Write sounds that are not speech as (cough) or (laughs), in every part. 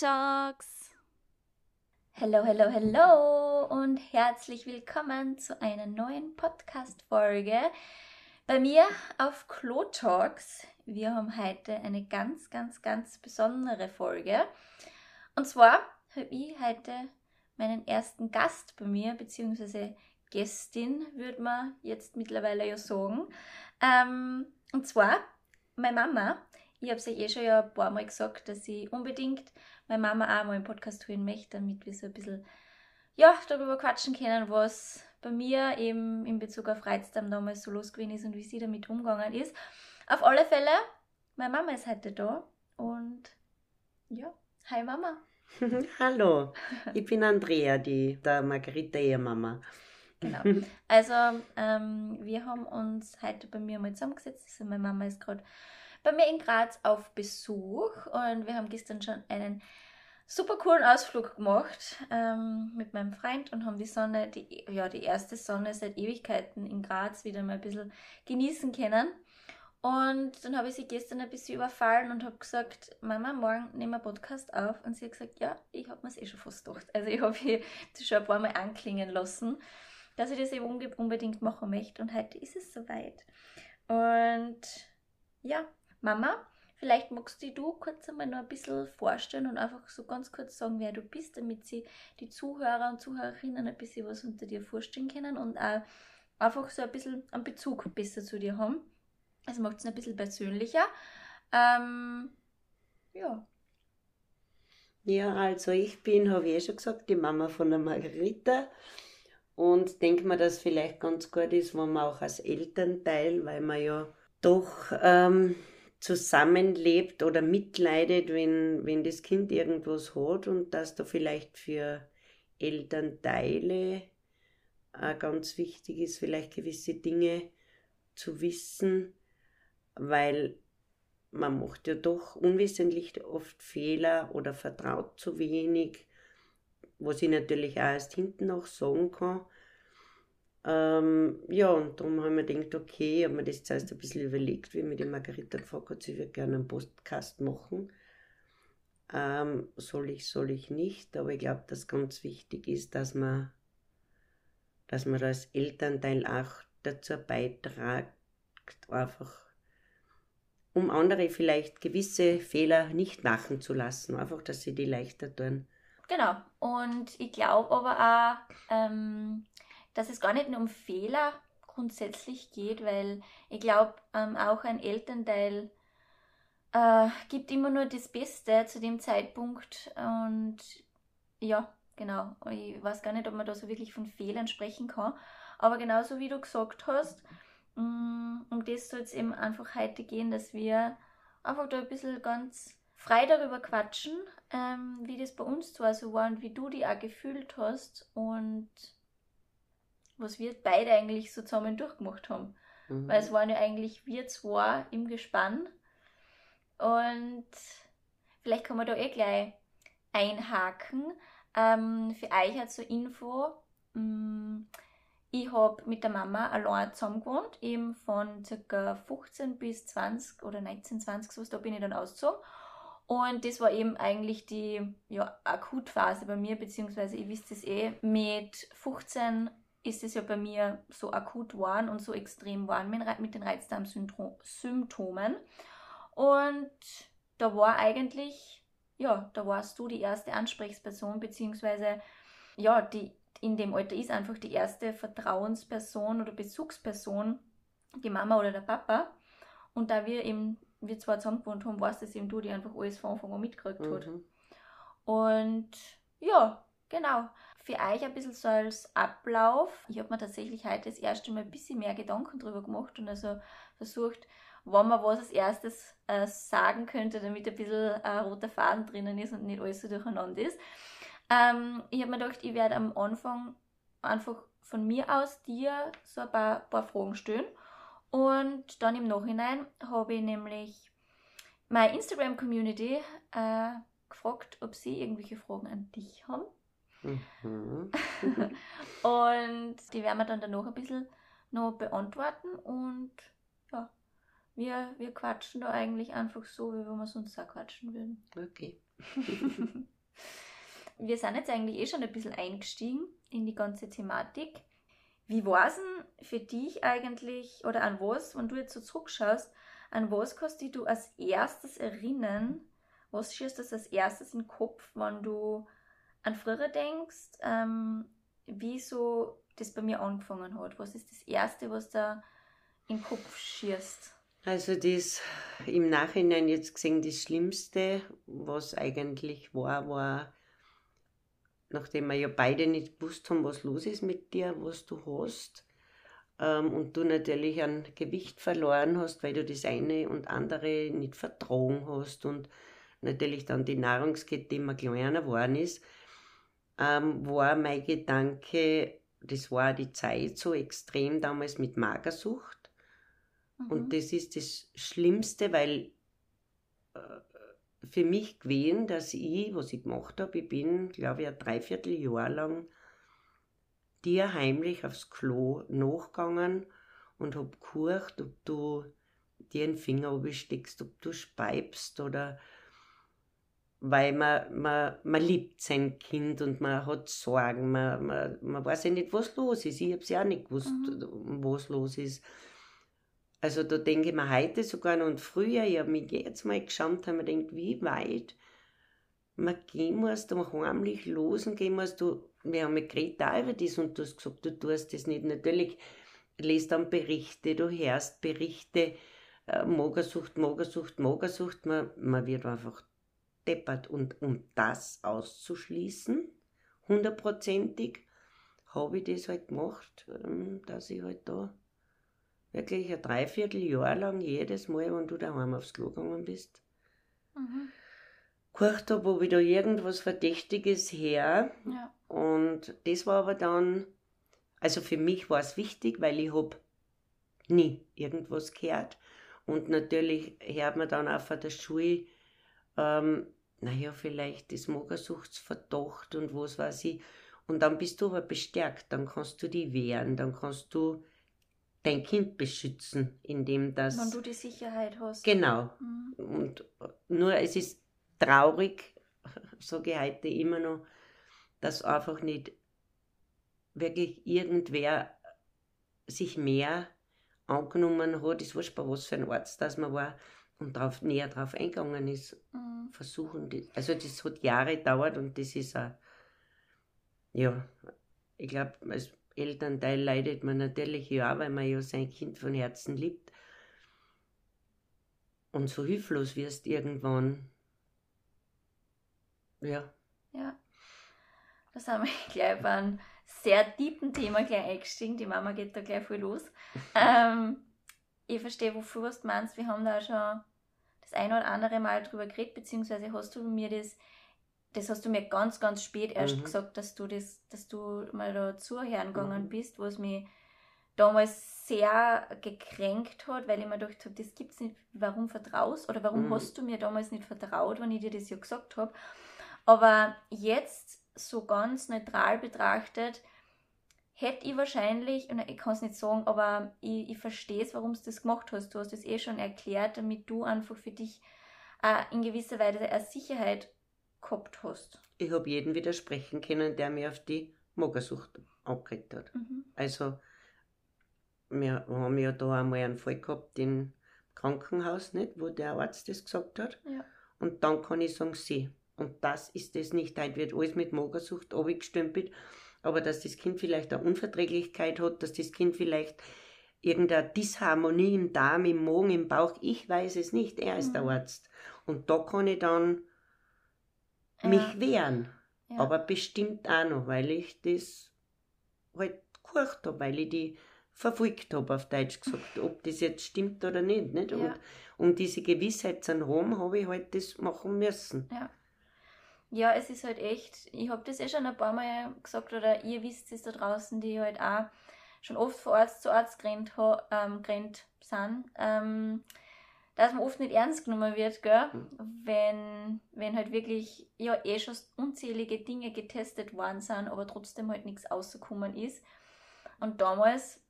Talks. Hello, hello, hello und herzlich willkommen zu einer neuen Podcast-Folge bei mir auf Klo Talks. Wir haben heute eine ganz, ganz, ganz besondere Folge. Und zwar habe ich heute meinen ersten Gast bei mir, beziehungsweise Gästin, würde man jetzt mittlerweile ja sagen. Ähm, und zwar meine Mama. Ich habe es ja eh schon ja ein paar Mal gesagt, dass ich unbedingt meine Mama auch mal im Podcast hören möchte, damit wir so ein bisschen ja, darüber quatschen können, was bei mir eben in Bezug auf Reizdarm damals so los gewesen ist und wie sie damit umgegangen ist. Auf alle Fälle, meine Mama ist heute da und ja, hi Mama. (laughs) Hallo, ich bin Andrea, die der Margarita Ehemama. Genau. Also ähm, wir haben uns heute bei mir mal zusammengesetzt. Also meine Mama ist gerade bei mir in Graz auf Besuch und wir haben gestern schon einen super coolen Ausflug gemacht ähm, mit meinem Freund und haben die Sonne, die, ja, die erste Sonne seit Ewigkeiten in Graz wieder mal ein bisschen genießen können. Und dann habe ich sie gestern ein bisschen überfallen und habe gesagt, Mama, morgen nehmen wir Podcast auf. Und sie hat gesagt, ja, ich habe mir es eh schon fast gedacht. Also ich habe (laughs) das schon ein paar Mal anklingen lassen, dass ich das eben unbedingt machen möchte. Und heute ist es soweit. Und ja, Mama, vielleicht magst du kurz einmal noch ein bisschen vorstellen und einfach so ganz kurz sagen, wer du bist, damit sie die Zuhörer und Zuhörerinnen ein bisschen was unter dir vorstellen können und auch einfach so ein bisschen einen Bezug besser zu dir haben. Also macht es ein bisschen persönlicher. Ähm, ja. Ja, also ich bin, habe ich eh schon gesagt, die Mama von der Margarita und denke mir, dass vielleicht ganz gut ist, wenn man auch als Elternteil, weil man ja doch ähm, zusammenlebt oder mitleidet, wenn, wenn das Kind irgendwas hat und dass da vielleicht für Elternteile auch ganz wichtig ist, vielleicht gewisse Dinge zu wissen, weil man macht ja doch unwissentlich oft Fehler oder vertraut zu wenig, was ich natürlich auch erst hinten noch sagen kann. Ähm, ja, und darum haben wir gedacht, okay, ich habe mir das zuerst ein bisschen überlegt, wie mir die Margarita gefragt hat, sie würde gerne einen Podcast machen. Ähm, soll ich, soll ich nicht, aber ich glaube, dass ganz wichtig ist, dass man, dass man als Elternteil auch dazu beiträgt, einfach um andere vielleicht gewisse Fehler nicht machen zu lassen, einfach, dass sie die leichter tun. Genau, und ich glaube aber auch, ähm, dass es gar nicht nur um Fehler grundsätzlich geht, weil ich glaube, ähm, auch ein Elternteil äh, gibt immer nur das Beste zu dem Zeitpunkt und ja, genau. Ich weiß gar nicht, ob man da so wirklich von Fehlern sprechen kann, aber genauso wie du gesagt hast, mm, um das soll es eben einfach heute gehen, dass wir einfach da ein bisschen ganz frei darüber quatschen, ähm, wie das bei uns zwar so war und wie du die auch gefühlt hast und was wir beide eigentlich so zusammen durchgemacht haben. Mhm. Weil es waren ja eigentlich wir zwei im Gespann. Und vielleicht kann man da eh gleich einhaken. Ähm, für euch hat so Info. Mm, ich habe mit der Mama allein zusammen gewohnt, eben von ca. 15 bis 20 oder 19, 20, so da bin ich dann ausgezogen. Und das war eben eigentlich die ja, Akutphase bei mir, beziehungsweise ich wisst es eh, mit 15 ist es ja bei mir so akut geworden und so extrem geworden mit den Reizdarmsymptomen. Und da war eigentlich, ja, da warst du die erste Ansprechperson, beziehungsweise, ja, die in dem Alter ist einfach die erste Vertrauensperson oder Bezugsperson, die Mama oder der Papa. Und da wir eben, wir zwar zusammen gewohnt haben, warst es eben du, die einfach alles von Anfang an mitgekriegt mhm. hat. Und ja, genau für euch ein bisschen so als Ablauf. Ich habe mir tatsächlich heute das erste Mal ein bisschen mehr Gedanken drüber gemacht und also versucht, wann man was als erstes äh, sagen könnte, damit ein bisschen äh, roter Faden drinnen ist und nicht alles so durcheinander ist. Ähm, ich habe mir gedacht, ich werde am Anfang einfach von mir aus dir so ein paar, paar Fragen stellen. Und dann im Nachhinein habe ich nämlich meine Instagram-Community äh, gefragt, ob sie irgendwelche Fragen an dich haben. Mhm. (laughs) und die werden wir dann danach ein bisschen noch beantworten und ja, wir, wir quatschen da eigentlich einfach so, wie wir sonst auch quatschen würden. Okay, (laughs) Wir sind jetzt eigentlich eh schon ein bisschen eingestiegen in die ganze Thematik. Wie war es denn für dich eigentlich, oder an was, wenn du jetzt so zurückschaust, an was kannst du als erstes erinnern? Was schießt das als erstes in den Kopf, wenn du an früher denkst, ähm, wie das bei mir angefangen hat? Was ist das Erste, was da den Kopf schießt? Also das im Nachhinein jetzt gesehen, das Schlimmste, was eigentlich war, war, nachdem wir ja beide nicht gewusst haben, was los ist mit dir, was du hast, ähm, und du natürlich an Gewicht verloren hast, weil du das eine und andere nicht vertragen hast und natürlich dann die Nahrungskette immer kleiner geworden ist, ähm, war mein Gedanke, das war die Zeit so extrem damals mit Magersucht. Mhm. Und das ist das Schlimmste, weil äh, für mich gewesen, dass ich, was ich gemacht habe, ich bin, glaube ich, ein Dreivierteljahr lang dir heimlich aufs Klo nachgegangen und habe geguckt, ob du dir einen Finger absteckst, ob du speibst oder weil man, man, man liebt sein Kind und man hat Sorgen, man, man, man weiß ja nicht, was los ist. Ich habe es ja auch nicht gewusst, mhm. was los ist. Also da denke ich mir heute sogar noch und früher, ich habe mich jetzt mal geschaut, habe mir gedacht, wie weit man gehen muss, da heimlich losen gehen muss. Du, wir haben mit geredet auch über das und du hast gesagt, du tust das nicht. Natürlich lest dann Berichte, du hörst Berichte, äh, Magersucht, Magersucht, Magersucht, man, man wird einfach deppert. Und um das auszuschließen, hundertprozentig, habe ich das halt gemacht, ähm, dass ich halt da wirklich ein Dreivierteljahr lang jedes Mal, wenn du daheim aufs Klo gegangen bist, mhm. geguckt habe, ob ich da irgendwas Verdächtiges her. Ja. Und das war aber dann, also für mich war es wichtig, weil ich habe nie irgendwas gehört. Und natürlich hört man dann auch von der Schule, ähm, naja, vielleicht das Magersuchtsverdacht und was weiß ich. Und dann bist du aber bestärkt, dann kannst du die wehren, dann kannst du dein Kind beschützen, indem das. Wenn du die Sicherheit hast. Genau. Mhm. Und nur es ist traurig, (laughs) sage ich heute immer noch, dass einfach nicht wirklich irgendwer sich mehr angenommen hat, ist wurscht bei was für ein Arzt das man war, und drauf, näher drauf eingegangen ist, mhm. versuchen, die, also das hat Jahre gedauert und das ist auch, ja, ich glaube, als Elternteil leidet man natürlich ja weil man ja sein Kind von Herzen liebt und so hilflos wirst irgendwann. Ja. Ja. Da sind wir (laughs) gleich bei einem sehr tiefen Thema gleich eingestiegen. Die Mama geht da gleich voll los. (laughs) ähm, ich verstehe, wofür du meinst. Wir haben da schon das ein oder andere Mal drüber geredet, beziehungsweise hast du mir das, das hast du mir ganz, ganz spät erst mhm. gesagt, dass du das, dass du mal da zuhören gegangen mhm. bist, was mich damals sehr gekränkt hat, weil ich mir gedacht habe, das gibt's nicht, warum vertraust oder warum mhm. hast du mir damals nicht vertraut, wenn ich dir das ja gesagt habe. Aber jetzt so ganz neutral betrachtet, hätte ich wahrscheinlich, und ich kann es nicht sagen, aber ich, ich verstehe es, warum du das gemacht hast. Du hast es eh schon erklärt, damit du einfach für dich äh, in gewisser Weise eine Sicherheit gehabt hast. Ich habe jeden widersprechen können, der mir auf die Magersucht angeregt hat. Mhm. Also, wir haben ja da einmal einen Fall gehabt im Krankenhaus, nicht, wo der Arzt das gesagt hat. Ja. Und dann kann ich sagen, sie. Und das ist es nicht. Heute wird alles mit Magersucht abgestempelt aber dass das Kind vielleicht eine Unverträglichkeit hat, dass das Kind vielleicht irgendeine Disharmonie im Darm, im Magen, im Bauch, ich weiß es nicht, er ist mhm. der Arzt. Und da kann ich dann ja. mich wehren. Ja. Aber bestimmt auch noch, weil ich das halt gehorcht habe, weil ich die verfolgt habe, auf Deutsch gesagt, ob das jetzt stimmt oder nicht. nicht? Und ja. um diese Gewissheit zu haben, habe ich halt das machen müssen. Ja. Ja, es ist halt echt, ich habe das eh schon ein paar Mal gesagt, oder ihr wisst es da draußen, die halt auch schon oft von Arzt zu Arzt gerannt, ähm, gerannt sind, ähm, dass man oft nicht ernst genommen wird, gell? Mhm. Wenn, wenn halt wirklich ja eh schon unzählige Dinge getestet worden sind, aber trotzdem halt nichts rausgekommen ist. Und damals,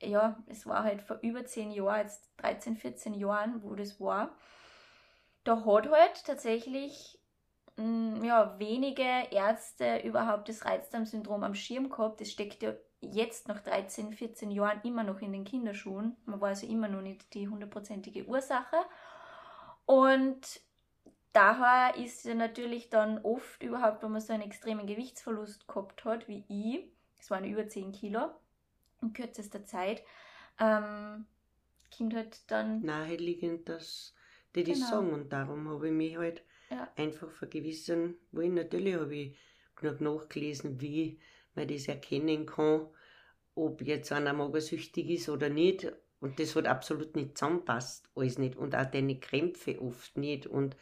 ja, es war halt vor über 10 Jahren, jetzt 13, 14 Jahren, wo das war, da hat halt tatsächlich mh, ja, wenige Ärzte überhaupt das Reizdarmsyndrom am Schirm gehabt. Das steckt ja jetzt nach 13, 14 Jahren immer noch in den Kinderschuhen. Man weiß ja immer noch nicht die hundertprozentige Ursache. Und daher ist ja natürlich dann oft überhaupt, wenn man so einen extremen Gewichtsverlust gehabt hat, wie ich, das waren über 10 Kilo in kürzester Zeit, ähm, kommt halt dann. Naheliegend, dass die das Genau. sagen. Und darum habe ich mich halt Ja. einfach vergewissern wollen. Natürlich habe ich noch nachgelesen, wie man das erkennen kann, ob jetzt einer magersüchtig ist oder nicht. Und das hat absolut nicht zusammenpasst, alles nicht. Und auch deine Krämpfe oft nicht. Und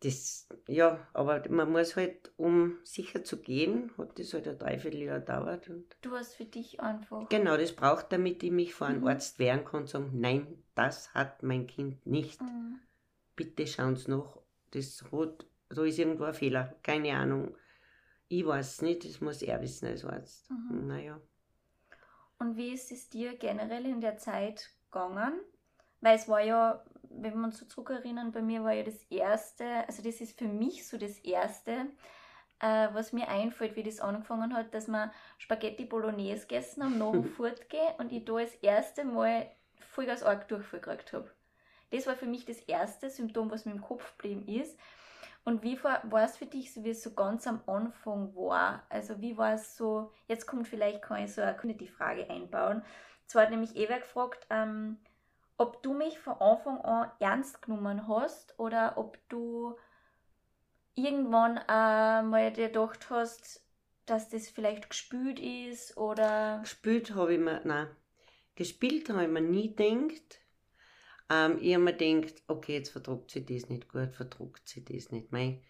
das, ja, aber man muss halt, um sicher zu gehen, hat das halt ein Dreivierteljahr gedauert. Und Du hast für dich einfach. genau, das braucht, damit ich mich vor einem Mhm. Arzt wehren kann und sagen, nein, das hat mein Kind nicht. Mhm. Bitte schauen Sie nach. Das hat, da ist irgendwo ein Fehler. Keine Ahnung. Ich weiß es nicht, das muss er wissen als Arzt. Mhm. Naja. Und wie ist es dir generell in der Zeit gegangen? Weil es war ja, wenn wir uns so zurückerinnern, bei mir war ja das erste, also das ist für mich so das erste, äh, was mir einfällt, wie das angefangen hat, dass wir Spaghetti Bolognese gegessen haben, nachher (laughs) fortgehen und ich da das erste Mal Vollgas arg Durchfall gekriegt habe. Das war für mich das erste Symptom, was mir im Kopf geblieben ist. Und wie war es für dich, so wie es so ganz am Anfang war? Also wie war es so, jetzt kommt vielleicht, kann ich so eine Community-Frage einbauen. Zwar hat nämlich Eva gefragt, ähm, ob du mich von Anfang an ernst genommen hast oder ob du irgendwann äh, mal dir gedacht hast, dass das vielleicht gespült ist oder... Gespielt habe ich mir, nein. Gespielt habe ich mir nie gedacht. Ähm, ich mir gedacht, okay, jetzt vertrugt sie das nicht gut, vertrugt sie das nicht. Mei,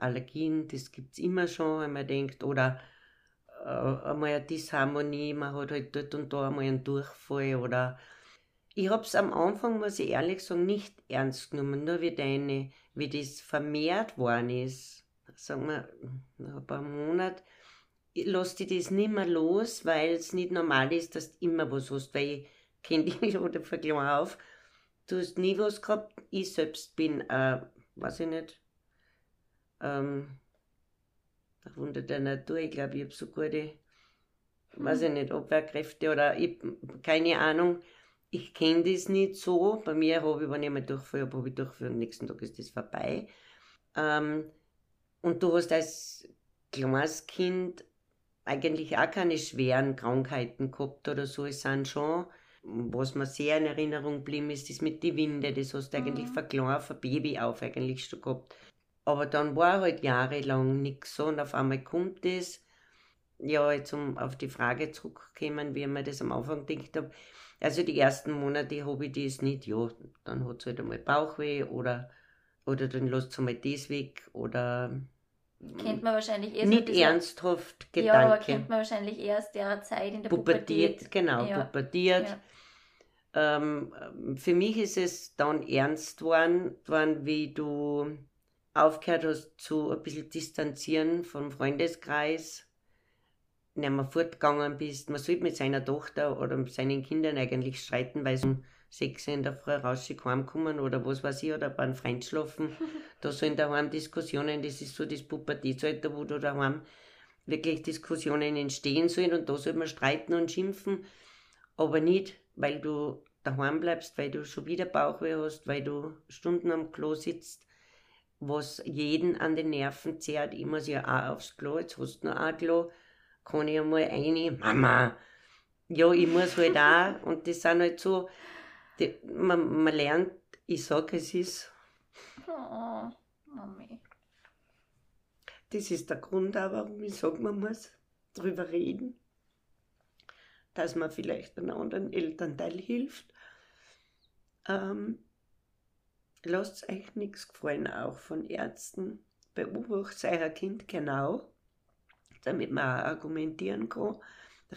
Allergien, das gibt es immer schon, wenn man denkt, oder äh, einmal eine Disharmonie, man hat halt dort und da einmal einen Durchfall oder ich habe es am Anfang, muss ich ehrlich sagen, nicht ernst genommen, nur wie deine, wie das vermehrt worden ist, sagen wir, nach ein paar Monaten, lass dich das nicht mehr los, weil es nicht normal ist, dass du immer was hast, weil ich dich oder klein auf, du hast nie was gehabt, ich selbst bin, äh, weiß ich nicht, ähm, ein Wunder der Natur, ich glaube, ich habe so gute, weiß ich nicht, Abwehrkräfte oder ich, keine Ahnung, ich kenne das nicht so, bei mir habe ich, wenn ich einmal Durchfall habe, ich Durchfall und am nächsten Tag ist das vorbei. Ähm, und du hast als kleines Kind eigentlich auch keine schweren Krankheiten gehabt oder so. Es sind schon, was mir sehr in Erinnerung geblieben ist, das mit den Winde. Das hast du eigentlich Mhm. von klein, von Baby auf eigentlich schon gehabt. Aber dann war halt jahrelang nichts so und auf einmal kommt das. Ja, jetzt um auf die Frage zurückzukommen, wie ich mir das am Anfang gedacht habe. Also die ersten Monate habe ich das nicht, ja, dann hat es halt einmal Bauchweh oder, oder dann lässt es einmal das weg oder Kennt man wahrscheinlich eher so nicht dieser- ernsthaft Ja, aber Gedanke. kennt man wahrscheinlich erst der Zeit in der pubertiert, Pubertät. genau, Ja. pubertiert. Ja. Ähm, für mich ist es dann ernst worden, worden, wie du aufgehört hast zu ein bisschen distanzieren vom Freundeskreis, nicht mehr fortgegangen bist. Man sollte mit seiner Tochter oder mit seinen Kindern eigentlich streiten, weil sie um sechs in der Früh raus heimkommen oder was weiß ich, oder bei einem Freund schlafen. (laughs) da sollen daheim Diskussionen, das ist so das Pubertätsalter, wo da daheim wirklich Diskussionen entstehen sollen und da soll man streiten und schimpfen, aber nicht, weil du daheim bleibst, weil du schon wieder Bauchweh hast, weil du Stunden am Klo sitzt, was jeden an den Nerven zehrt. Ich muss ja auch aufs Klo, jetzt hast du noch ein Klo, kann ich einmal rein, Mama, ja, ich muss halt (laughs) auch, und das sind halt so, die, man, man lernt, ich sage, es ist, Oh, Mami. das ist der Grund auch, warum ich sage, man muss drüber reden, dass man vielleicht einem anderen Elternteil hilft. Ähm, lasst euch nichts gefallen, auch von Ärzten. Beobachtet euer Kind genau, damit man auch argumentieren kann.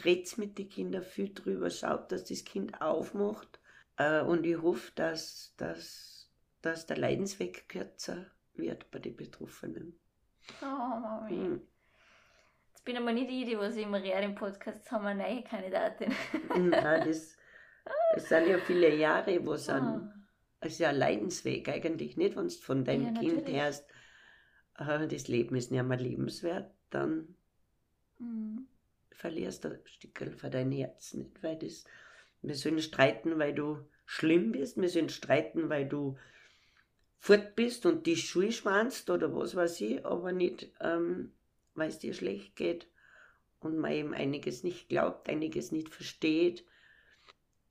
Redet mit den Kindern viel drüber, schaut, dass das Kind aufmacht. Äh, und ich hoffe, dass, dass, dass der Leidensweg kürzer wird bei den Betroffenen. Oh, Mami. Mhm. Jetzt bin aber nicht ich, die was immer rede im Podcast, haben wir eine neue Kandidatin. Nein, (laughs) das, das sind ja viele Jahre, wo es Ah. an. Es ist ja ein Leidensweg eigentlich nicht, wenn du von deinem Ja, Kind hörst, äh, das Leben ist nicht mehr lebenswert, dann Mhm. verlierst du ein Stückchen von deinem Herz nicht, weil das, wir sollen streiten, weil du schlimm bist, wir sollen streiten, weil du fort bist und die Schuhe schwanzt oder was weiß ich, aber nicht, ähm, weil es dir schlecht geht und man eben einiges nicht glaubt, einiges nicht versteht.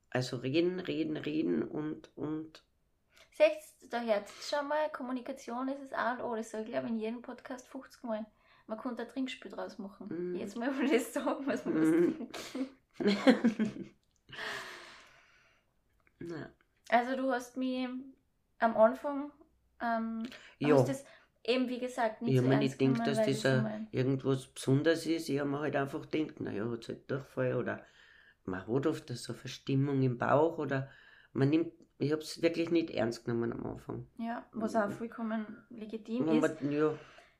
Also reden, reden, reden und, und Seht da jetzt schon mal, Kommunikation ist das A und O. Das sage ich glaube in jedem Podcast 50 Mal. Man könnte ein Trinkspiel draus machen. Mhm. Jetzt mal, wo ich das sagen, was man Mhm. (laughs) Na, Also du hast mich am Anfang, ähm, ja. eben wie gesagt nicht Ich habe mir ernst nicht gedacht, dass das irgendwas Besonderes ist. Ich habe mir halt einfach gedacht, naja, hat es halt Durchfall oder man hat oft so eine Verstimmung im Bauch oder man nimmt, ich habe es wirklich nicht ernst genommen am Anfang. Ja, was auch vollkommen legitim Und ist. ja,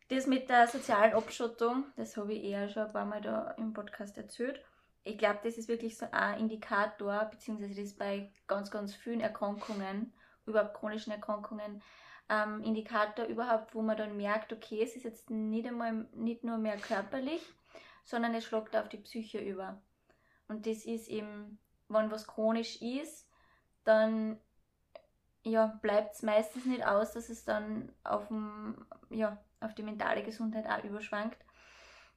Das mit der sozialen Abschottung, das habe ich eher schon ein paar Mal da im Podcast erzählt. Ich glaube, das ist wirklich so ein Indikator, beziehungsweise das bei ganz, ganz vielen Erkrankungen, überhaupt chronischen Erkrankungen, ähm, Indikator überhaupt, wo man dann merkt, okay, es ist jetzt nicht einmal nicht nur mehr körperlich, sondern es schlägt auf die Psyche über. Und das ist eben, wenn was chronisch ist, dann ja, bleibt es meistens nicht aus, dass es dann auf, dem, ja, auf die mentale Gesundheit auch überschwankt.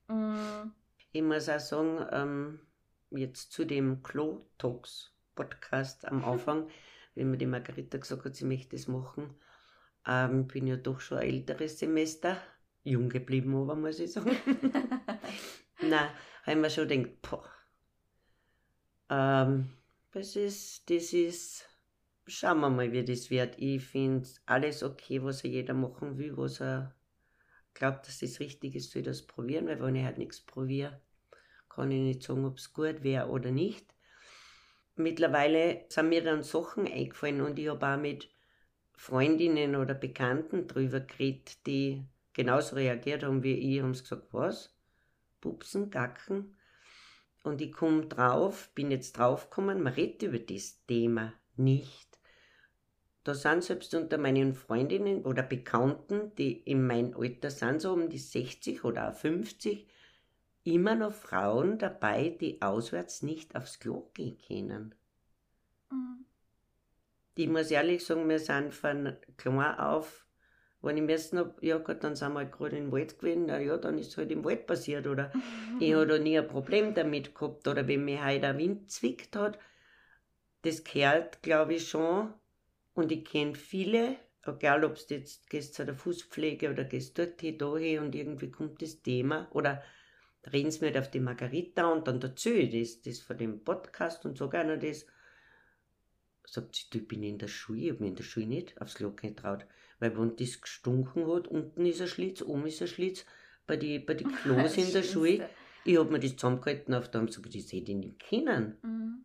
Mm, ich muss auch sagen, ähm, jetzt zu dem Klo-Talks-Podcast am Anfang, wenn mir die Margarita gesagt hat, sie möchte das machen, ähm, bin ja doch schon ein älteres Semester, jung geblieben aber, muss ich sagen. (laughs) Nein, habe ich mir schon gedacht, boah, ähm, das ist, das ist, schauen wir mal, wie das wird. Ich finde alles okay, was er jeder machen will, was er glaubt, dass das richtig ist, soll das probieren, weil wenn ich halt nichts probiere, kann ich nicht sagen, ob es gut wäre oder nicht. Mittlerweile sind mir dann Sachen eingefallen und ich habe auch mit Freundinnen oder Bekannten drüber geredet, die genauso reagiert haben wie ich, haben gesagt, was? Pupsen, Gacken? Und ich komme drauf, bin jetzt draufgekommen, man redet über das Thema nicht. Da sind selbst unter meinen Freundinnen oder Bekannten, die in meinem Alter sind, so um die 60 oder auch 50, immer noch Frauen dabei, die auswärts nicht aufs Klo gehen können. mm, Ich muss ehrlich sagen, wir sind von klein auf, wenn ich müssen hab, ja Gott, dann sind wir halt gerade im Wald gewesen, na ja, dann ist es halt im Wald passiert, oder? (laughs) Ich habe da nie ein Problem damit gehabt, oder wenn mich heute der Wind zwickt hat, das gehört, glaube ich, schon, und ich kenne viele, egal ob du jetzt gehst zu der Fußpflege oder gehst dorthin, dahin und irgendwie kommt das Thema, oder reden sie mir halt auf die Margarita und dann erzähle ich das, das von dem Podcast und so gerne das, sagt sie, du, ich bin in der Schule, ich habe mich in der Schule nicht aufs Klo getraut. Weil wenn das gestunken hat, unten ist ein Schlitz, oben ist ein Schlitz, bei den bei die Klos in der (laughs) Schule, ich habe mir das zusammengehalten auf sie gesagt, das hätte ich nicht kennen. Mm.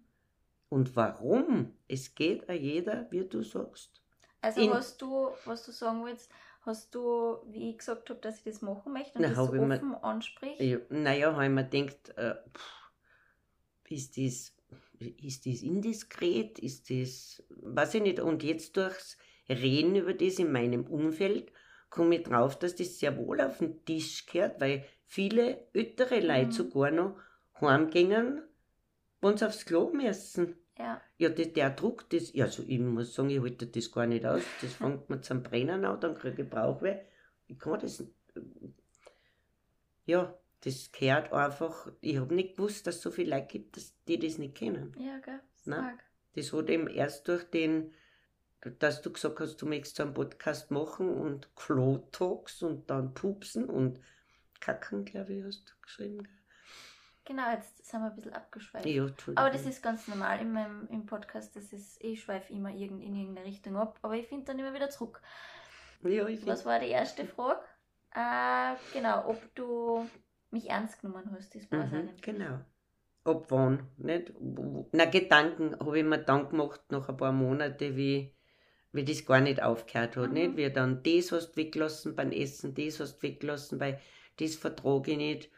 Und warum? Es geht a jeder, wie du sagst. Also In- hast du, was du sagen willst, hast du, wie ich gesagt habe, dass ich das machen möchte und Na, das so ich mir- offen ansprichst? Ja, naja, habe ich mir gedacht, äh, pff, ist das, ist das indiskret? Ist das, weiß ich nicht. Und jetzt durchs Reden über das in meinem Umfeld komme ich drauf, dass das sehr wohl auf den Tisch gehört, weil viele ältere Leute Mhm. sogar noch heimgehen, wenn sie aufs Klo müssen. Ja. Ja, das, der Druck, das, ja, also ich muss sagen, ich halte das gar nicht aus. Das fängt mir zum Brennen an, dann kriege ich Bauchweh. Ich kann das. Ja, das gehört einfach. Ich habe nicht gewusst, dass es so viele Leute gibt, dass die das nicht kennen. Ja, gell? Stark. Das hat eben erst durch den, dass du gesagt hast, du möchtest so einen Podcast machen und Klo-Talks und dann Pupsen und Kacken, glaube ich, hast du geschrieben. gell? Genau, jetzt sind wir ein bisschen abgeschweift. Ja. Aber das ist ganz normal in meinem im Podcast. Das ist, ich schweife immer irgend, in irgendeine Richtung ab, aber ich finde dann immer wieder zurück. Ja, ich Was war die erste Frage? Äh, genau, ob du mich ernst genommen hast, das war Mhm, genau. Ab wann, nicht? Na, Gedanken habe ich mir dann gemacht, nach ein paar Monaten, wie, wie das gar nicht aufgehört hat, Mhm. nicht? Wie dann das hast du weggelassen beim Essen, das hast du weggelassen, weil das vertrage ich nicht.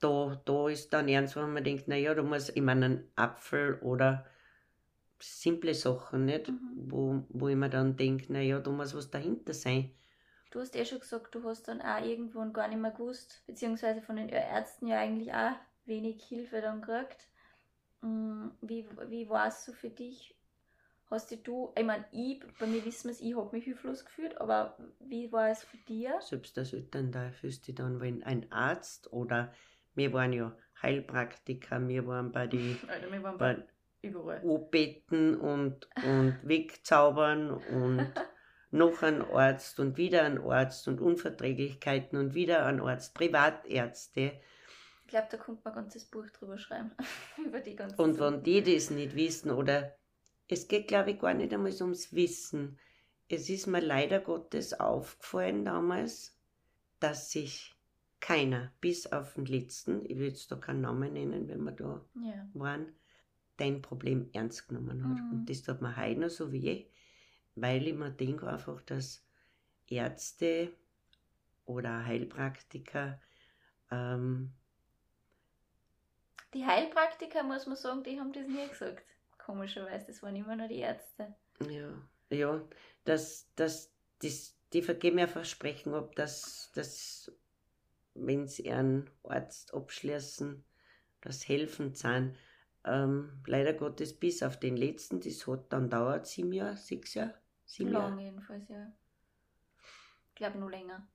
Da, da ist dann ernst, wenn man denkt, naja, da muss ich meine, einen Apfel oder simple Sachen, nicht? Mhm. Wo, wo ich mir dann denke, naja, da muss was dahinter sein. du hast eh schon gesagt, du hast dann auch irgendwann gar nicht mehr gewusst, beziehungsweise von den Ärzten ja eigentlich auch wenig Hilfe dann gekriegt. Mm, wie, wie war es so für dich? Hast du, ich meine, ich, bei mir wissen wir es, ich habe mich hilflos gefühlt, aber wie war es für dich? Selbst als Elternteil fühlst du dann, wenn ein Arzt oder wir waren ja Heilpraktiker, wir waren bei den (laughs) Alter, wir waren bei, überall. O-Betten und, und (laughs) Wegzaubern und noch ein Arzt und wieder ein Arzt und Unverträglichkeiten und wieder ein Arzt, Privatärzte. Ich glaube, da kommt man ein ganzes Buch drüber schreiben. (laughs) über die ganzen Und wenn die das nicht wissen oder es geht, glaube ich, gar nicht einmal ums Wissen. Es ist mir leider Gottes aufgefallen damals, dass sich keiner, bis auf den letzten, ich will jetzt da keinen Namen nennen, wenn wir da Ja. waren, dein Problem ernst genommen hat. Mhm. Und das tut mir heute noch so weh, weil ich mir denke einfach, dass Ärzte oder Heilpraktiker ähm, Die Heilpraktiker, muss man sagen, die haben das nie gesagt. Komischerweise, das waren immer nur die Ärzte. Ja, ja, dass, dass das, die vergeben ja Versprechen, ob das, das wenn sie einen Arzt abschließen, das helfen sein. Ähm, leider Gottes, bis auf den letzten, das hat dann dauert sieben Jahre, sechs Jahre, sieben Lang Jahre. jedenfalls, ja. Ich glaube nur länger.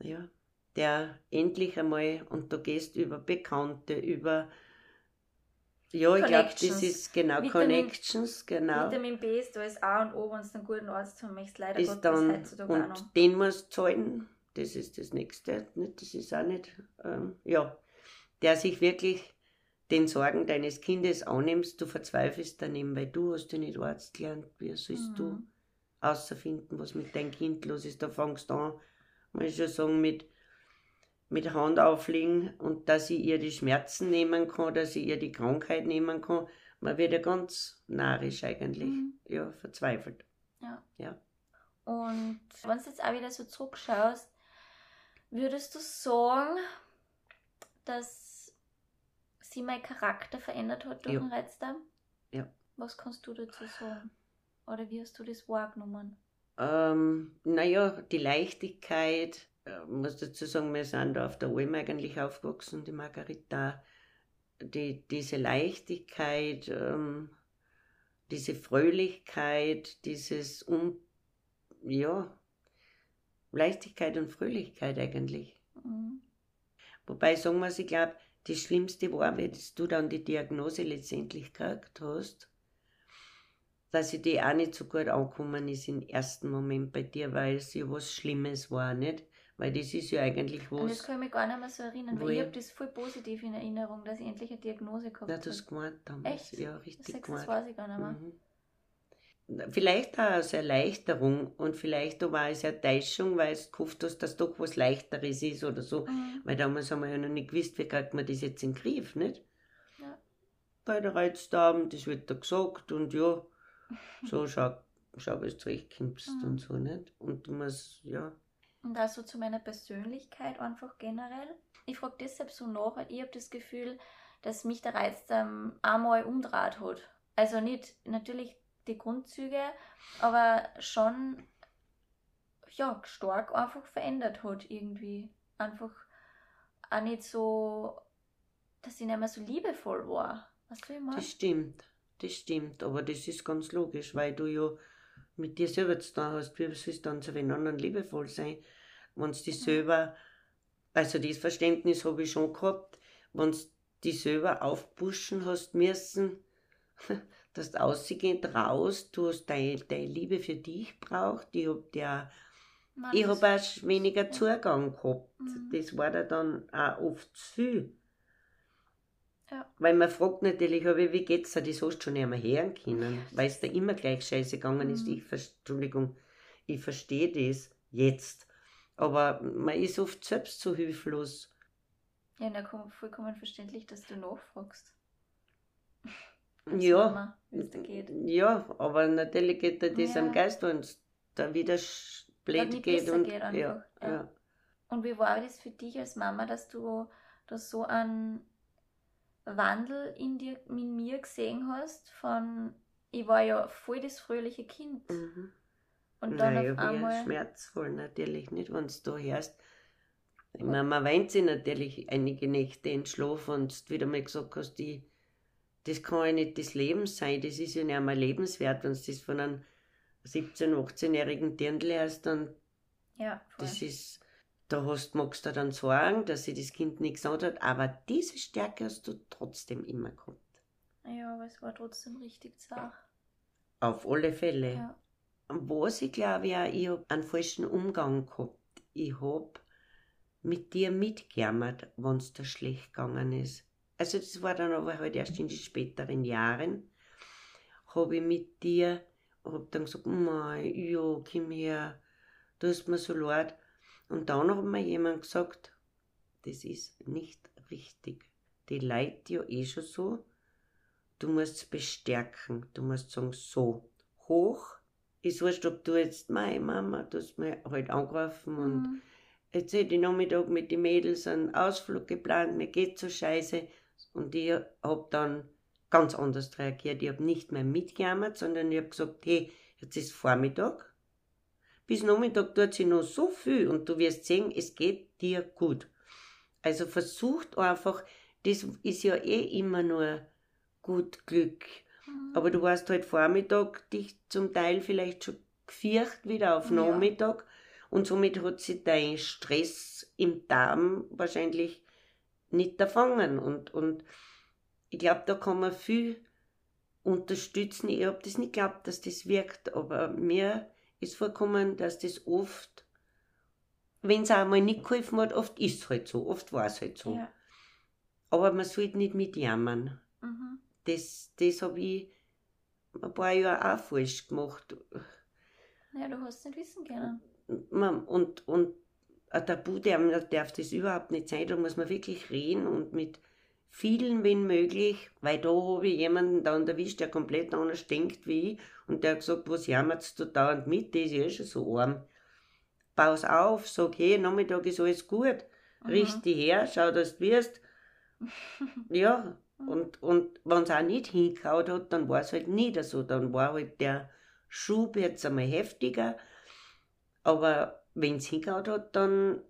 Ja, der endlich einmal, und du gehst über Bekannte, über, ja, ich glaube, das Connections. ist genau Vitamin- Connections, genau. Vitamin B ist da ist A und O, wenn du einen guten Arzt haben möchtest. Leider ist Gottes dann, heutzutage auch noch. und den musst du zahlen, das ist das Nächste, nicht? das ist auch nicht, ähm, ja, der sich wirklich den Sorgen deines Kindes annimmst, du verzweifelst daneben, weil du hast ja nicht Arzt gelernt, wie sollst du Mhm. außerfinden, was mit deinem Kind los ist, da fangst du an, muss ich schon sagen, mit, mit Hand auflegen und dass ich ihr die Schmerzen nehmen kann, dass ich ihr die Krankheit nehmen kann, man wird ja ganz narrisch eigentlich, Mhm. ja, verzweifelt. Und wenn du jetzt auch wieder so zurückschaust, würdest du sagen, dass sie mein Charakter verändert hat durch Ja. den Reizdarm? Ja. Was kannst du dazu sagen? Oder wie hast du das wahrgenommen? Ähm, naja, die Leichtigkeit, äh, muss dazu sagen, wir sind da auf der Alm eigentlich aufgewachsen, die Margarita. Die, diese Leichtigkeit, ähm, diese Fröhlichkeit, dieses um, ja, Leichtigkeit und Fröhlichkeit eigentlich. Mhm. Wobei, sagen wir es, ich glaube, das Schlimmste war, wenn du dann die Diagnose letztendlich gekriegt hast, dass sie die auch nicht so gut angekommen ist im ersten Moment bei dir, weil es ja was Schlimmes war, nicht? Weil das ist ja eigentlich Und das was. kann ich mich gar nicht mehr so erinnern, weil ich ich- habe das voll positiv in Erinnerung, dass ich endlich eine Diagnose gehabt habe. du hast gemeint damals. Echt? Ja, Das, richtig das gemeint. weiß ich gar nicht mehr. Mhm. Vielleicht auch als Erleichterung und vielleicht auch als Enttäuschung, weil du gehofft hast, dass doch was Leichteres ist oder so. Mhm. Weil damals haben wir ja noch nicht gewusst, wie kriegt man das jetzt in den Griff, nicht? Ja. Bei der Reizdarm, das wird da gesagt und ja, so (laughs) schau, schau wie du zurechtkommst Mhm. und so, nicht? Und du musst, ja, Und also zu meiner Persönlichkeit einfach generell. Ich frage deshalb so nach, weil ich habe das Gefühl, dass mich der Reizdarm einmal umdraht hat. Also nicht natürlich die Grundzüge, aber schon ja, stark einfach verändert hat irgendwie. Einfach auch nicht so, dass ich nicht mehr so liebevoll war. Weißt du, ich meine? das stimmt. Das stimmt, aber das ist ganz logisch, weil du ja mit dir selber zu tun hast. Wie sollst du dann zu den anderen liebevoll sein, wenn du dich Mhm. selber, also das Verständnis habe ich schon gehabt, wenn du dich selber aufpushen hast müssen, (laughs) dass du ausgehend raus, du hast deine, deine Liebe für dich braucht, ich Nein, Ich das- habe auch weniger ja. Zugang gehabt. Mhm. Das war da dann auch oft zu viel. Ja. Weil man fragt natürlich, aber wie geht's dir? Das hast du schon nicht mehr hören können, weil es da immer gleich scheiße gegangen ist. Mhm. Ich, ver- Entschuldigung, ich verstehe das jetzt. Aber man ist oft selbst so hilflos. Ja, na, komm, vollkommen verständlich, dass du nachfragst. Ja. Ja, aber natürlich geht dir das Ja. am Geist, wenn es da wieder blöd geht. Und, geht einfach, ja, ja. ja. Und wie war das für dich als Mama, dass du da so einen Wandel in dir, in mir gesehen hast? Von, ich war ja voll das fröhliche Kind. Mhm. Und dann naja, auf einmal. schmerzvoll natürlich nicht, wenn du da hörst. Ich meine, man weint sich natürlich einige Nächte in Schlaf und wieder mal gesagt hast, die, das kann ja nicht des Lebens sein, das ist ja nicht einmal lebenswert, wenn du das von einem 17-, 18-jährigen Dirndl hörst, dann Ja, voll. das ist, da hast, magst du dann sagen, dass sich das Kind nichts hat, aber diese Stärke hast du trotzdem immer gehabt. Ja, aber es war trotzdem richtig zart. Auf alle Fälle. Ja. Was ich glaube, ja, ich habe einen falschen Umgang gehabt. Ich habe mit dir mitgejammert, wenn es dir schlecht gegangen ist. Also das war dann aber halt erst in den späteren Jahren, habe ich mit dir, habe dann gesagt, mei, ja, komm her, du hast mir so leid. Und dann hat mir jemand gesagt, das ist nicht richtig. Die Leute ja eh schon so, du musst es bestärken, du musst sagen, so, hoch, ist wurscht, ob du jetzt, meine Mama, du hast mich halt angerufen und Mhm. jetzt hätte ich Nachmittag mit den Mädels einen Ausflug geplant, mir geht so scheiße. Und ich habe dann ganz anders reagiert. Ich habe nicht mehr mitgejammert, sondern ich habe gesagt, hey, jetzt ist Vormittag. Bis Nachmittag tut sie noch so viel und du wirst sehen, es geht dir gut. Also versucht einfach, das ist ja eh immer nur gut Glück. Mhm. Aber du warst halt Vormittag dich zum Teil vielleicht schon gefürcht wieder auf Ja. Nachmittag und somit hat sich dein Stress im Darm wahrscheinlich nicht erfangen. Und, und ich glaube, da kann man viel unterstützen. Ich habe das nicht geglaubt, dass das wirkt, aber mir ist vorgekommen, dass das oft, wenn es einmal nicht geholfen hat, oft ist es halt so, oft war es halt so. Ja. Aber man sollte nicht mitjammern Mhm. das, das habe ich ein paar Jahre auch falsch gemacht. ja, du hast nicht wissen können. Man- Und, und ein Tabu der darf das überhaupt nicht sein. Da muss man wirklich reden und mit vielen, wenn möglich, weil da habe ich jemanden dann erwischt, der komplett anders denkt wie ich und der hat gesagt, was jammerst du dauernd mit, das ist ja schon so arm. Paus auf, sag, hey, Nachmittag ist alles gut, Mhm. richt dich her, schau, dass du wirst. (laughs) Ja, und, und wenn es auch nicht hingehauen hat, dann war es halt nicht so. Dann war halt der Schub jetzt einmal heftiger. Aber wenn es hingehauen hat, dann.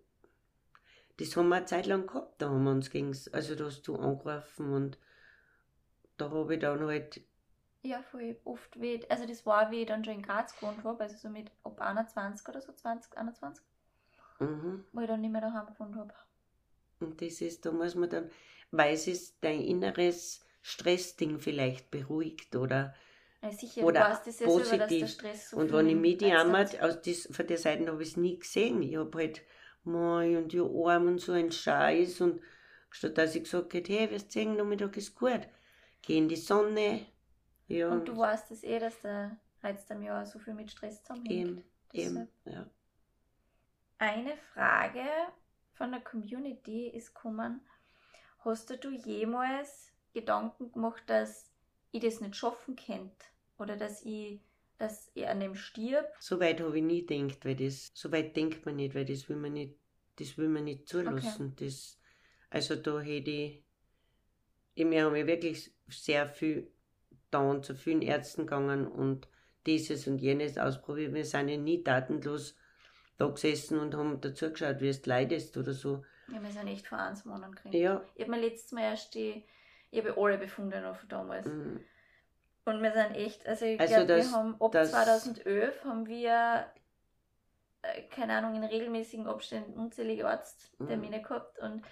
Das haben wir eine Zeit lang gehabt, da haben wir uns gegen. Also da hast du angerufen und da habe ich dann halt. Ja, voll oft weh. Also das war, wie ich dann schon in Graz gewohnt habe, also so mit ab 21 oder so, 20, 21, Mhm. wo ich dann nicht mehr daheim gewohnt habe. Und das ist, da muss man dann, weil es ist dein inneres Stressding vielleicht beruhigt oder. Sicher, Oder du weißt das ja selber, dass der positiv. Stress so Und wenn ich mitjammert, einsetzt. aus dis, von der Seite habe ich es nie gesehen. Ich habe halt, mei, und ja arm und so ein Scheiß. Und statt dass ich gesagt hätte, hey, wirst sehen, Nachmittag ist gut. Geh in die Sonne. Ja, Und du weißt das eh, dass der jetzt am Jahr so viel mit Stress zusammenhängt. eben, eben, ja. Eine Frage von der Community ist gekommen. Hast du jemals Gedanken gemacht, dass ich das nicht schaffen könnte? Oder dass ich, dass ich an dem stirb? So weit habe ich nie gedacht, weil das, so weit denkt man nicht, weil das will man nicht, das will man nicht zulassen. Das, also da hätte ich, ich mir haben ja wirklich sehr viel da zu vielen Ärzten gegangen und dieses und jenes ausprobiert. Wir sind ja nie tatenlos da gesessen und haben dazu geschaut, wie es leidest oder so. Ja, wir sind echt vor eins Monaten gekriegt. Ja, Ich habe mir letztes Mal erst die, ich habe alle Befunde noch von damals. mm, Und wir sind echt, also ich Also glaube, wir das- haben ab das- 2011 haben wir, äh, keine Ahnung, in regelmäßigen Abständen unzählige Arzttermine gehabt und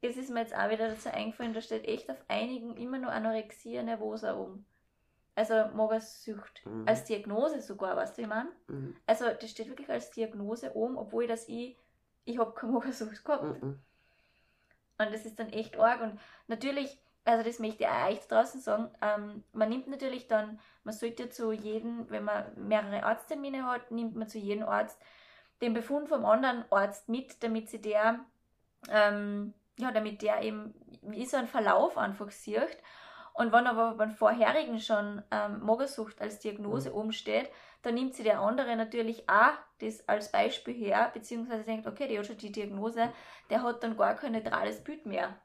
es ist mir jetzt auch wieder dazu eingefallen, da steht echt auf einigen immer nur Anorexia nervosa oben. Also Magersucht. Mhm. Als Diagnose sogar, weißt du, ich meine? mm, Also das steht wirklich als Diagnose oben, obwohl das ich, ich habe keine Magersucht gehabt. mm. Und das ist dann echt arg. Und natürlich, also das möchte ich auch euch da draußen sagen, ähm, man nimmt natürlich dann, man sollte zu jedem, wenn man mehrere Arzttermine hat, nimmt man zu jedem Arzt den Befund vom anderen Arzt mit, damit sie der, ähm, ja, damit der eben wie so ein Verlauf einfach sieht. Und wenn aber beim vorherigen schon ähm, Magersucht als Diagnose Mhm. oben steht, dann nimmt sie der andere natürlich auch das als Beispiel her, beziehungsweise denkt, okay, der hat schon die Diagnose, der hat dann gar kein neutrales Bild mehr.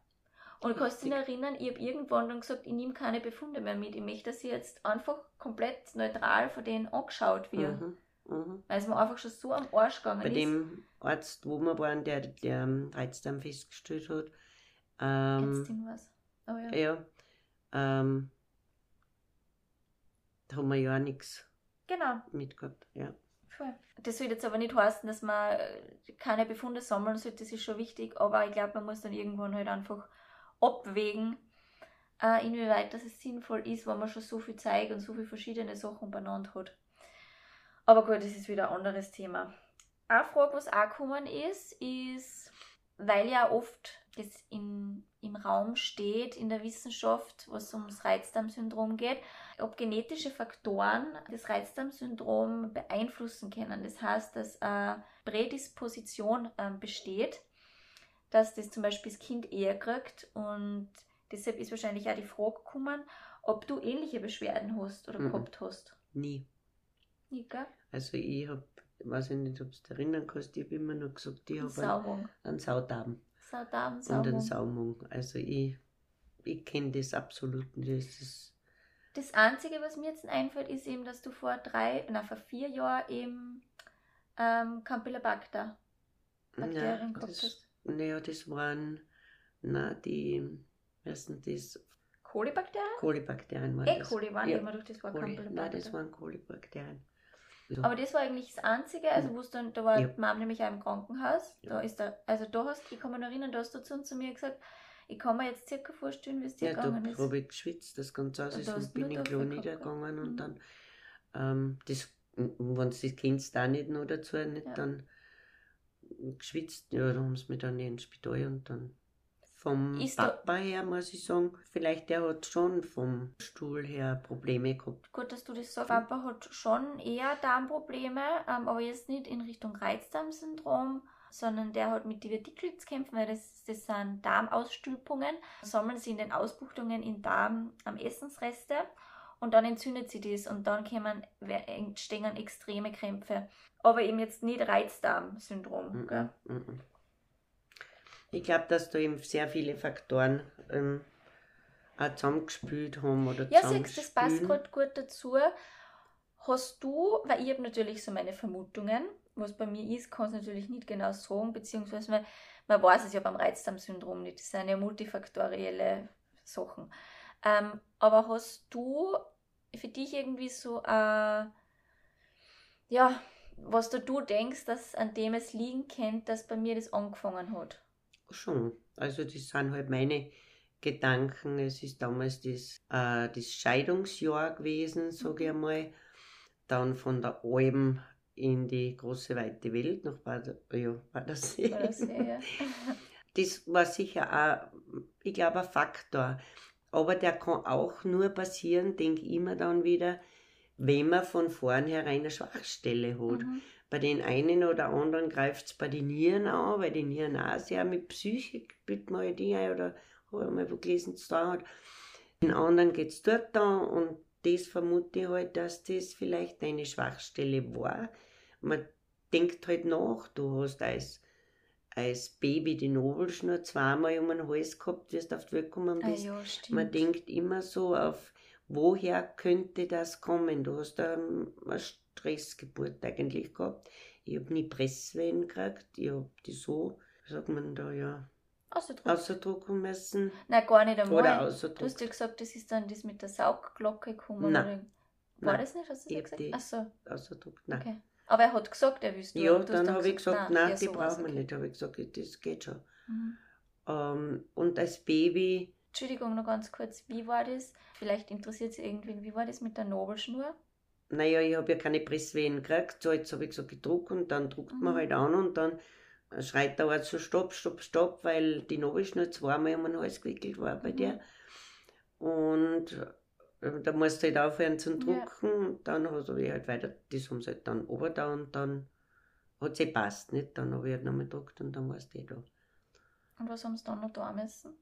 Und du kannst dich erinnern, ich habe irgendwann dann gesagt, ich nehme keine Befunde mehr mit. Ich möchte, dass sie jetzt einfach komplett neutral von denen angeschaut wird. Mhm. Mhm. Weil es mir einfach schon so am Arsch gegangen Bei ist. dem Arzt, wo wir waren, der der ähm, Reizdarm festgestellt hat, ähm, Ärztin was. Oh ja. ja, ähm, da haben wir ja auch nichts Genau. mitgehabt. Ja. Voll. Das soll jetzt aber nicht heißen, dass man keine Befunde sammeln sollte, das ist schon wichtig, aber ich glaube, man muss dann irgendwann halt einfach abwägen, äh, inwieweit das sinnvoll ist, wenn man schon so viel Zeit und so viele verschiedene Sachen benannt hat. Aber gut, das ist wieder ein anderes Thema. Eine Frage, was auch gekommen ist, ist, weil ja oft das in, im Raum steht in der Wissenschaft, was ums Reizdarmsyndrom geht, ob genetische Faktoren das Reizdarmsyndrom beeinflussen können. Das heißt, dass eine Prädisposition ähm, besteht, dass das zum Beispiel das Kind eher kriegt und deshalb ist wahrscheinlich auch die Frage gekommen, ob du ähnliche Beschwerden hast oder Mhm. gehabt hast. Nie. Nicht, gell? Also ich habe, weiß ich nicht, ob du erinnern kannst, ich habe immer nur gesagt, ich habe einen, Saumung. einen Saudarm Saudarm, und einen Saumung. Saumung. Also ich, ich kenne das absolut nicht. Das ist, Das Einzige, was mir jetzt einfällt, ist eben, dass du vor drei, na vor vier Jahren eben ähm, Campylobacter Bakterien gehabt das, hast. Naja, das waren, na, die, was sind das? Kolibakterien? Kolibakterien waren E. das. coli waren Ja, immer durch das Wort Coli. Nein, das waren Kolibakterien. Aber das war eigentlich das Einzige, also wo dann, da war Ja. die Mom nämlich auch im Krankenhaus. Ja. Da ist da, also da hast, ich kann mich noch erinnern, da hast du zu, zu mir gesagt, ich kann mir jetzt circa vorstellen, wie es dir Ja, da gegangen ist. habe ich geschwitzt, das Ganze aus Und ist da und bin in Klo niedergegangen und Mhm. dann, ähm, das, wenn du das kennst, da nicht noch dazu, nicht Ja. dann geschwitzt, ja, da haben sie mich dann ins Spital und dann vom Ist Papa her, muss ich sagen, vielleicht der hat schon vom Stuhl her Probleme gehabt. Gut, dass du das sagst. Papa hat schon eher Darmprobleme, ähm, aber jetzt nicht in Richtung Reizdarmsyndrom, sondern der hat mit Divertikel zu kämpfen, weil das, das sind Darmausstülpungen. Sammeln sie in den Ausbuchtungen im Darm am Essensreste und dann entzündet sie das und dann kommen, entstehen extreme Krämpfe. Aber eben jetzt nicht Reizdarmsyndrom. Mhm, Gell? mhm. Ich glaube, dass da eben sehr viele Faktoren ähm, auch zusammengespült haben oder Ja, siehst, das passt gerade gut dazu. Hast du, weil ich habe natürlich so meine Vermutungen, was bei mir ist, kann es natürlich nicht genau sagen, beziehungsweise man, man weiß es ja beim Reizdarmsyndrom nicht. Das sind ja multifaktorielle Sachen. Ähm, aber hast du für dich irgendwie so, äh, ja, was da du denkst, dass an dem es liegen könnte, dass bei mir das angefangen hat? Schon. Also das sind halt meine Gedanken. Es ist damals das, äh, das Scheidungsjahr gewesen, sage ich Mhm. einmal. Dann von der Alben in die große weite Welt nach Bad, ja, Badersee. Ja, ja. (laughs) Das war sicher auch, ich glaube, ein Faktor. Aber der kann auch nur passieren, denke ich immer dann wieder, wenn man von vornherein eine Schwachstelle hat. Mhm. Bei den einen oder anderen greift es bei den Nieren an, weil die Nieren auch sehr mit Psyche bildet man halt ein oder habe ich mal wo gelesen, zu tun hat. Den anderen geht es dort an und das vermute ich halt, dass das vielleicht eine Schwachstelle war. Man denkt halt nach, du hast als, als Baby die Nobelschnur zweimal um den Hals gehabt, du auf die Welt gekommen Ah, bist. ja, stimmt. Man denkt immer so auf, woher könnte das kommen? Du hast da eine Stressgeburt eigentlich gehabt. Ich habe nie Presswehen gekriegt. Ich habe die so, wie sagt man da ja, Ausgedrückt. außerdrucken müssen. Nein, gar nicht einmal. Oder Du hast ja gesagt, das ist dann das mit der Saugglocke gekommen. Nein. War Nein, das nicht? Hast du ich das gesagt? Achso, Außerdruck. Nein. okay. Aber er hat gesagt, er wüsste. Ja, dann habe ich gesagt, nein, ja, die brauchen wir okay. nicht. Habe ich gesagt, das geht schon. Mhm. Ähm, und als Baby, Entschuldigung, noch ganz kurz, wie war das? Vielleicht interessiert es irgendwen, wie war das mit der Nobelschnur? naja, ich habe ja keine Presswehen gekriegt. So, jetzt habe ich gesagt, ich druck und dann druckt man Mhm. halt an und dann schreit der Arzt so Stopp, Stopp, Stopp, weil die Nobelschnur zweimal um den Hals gewickelt war bei Mhm. der. Und da musst du halt aufhören zum Ja. Drucken. Und dann habe ich halt weiter, das haben sie halt dann ober da und dann hat es eh passt, nicht? Dann habe ich halt nochmal gedruckt und dann war es eh da. Und was haben sie dann noch da müssen?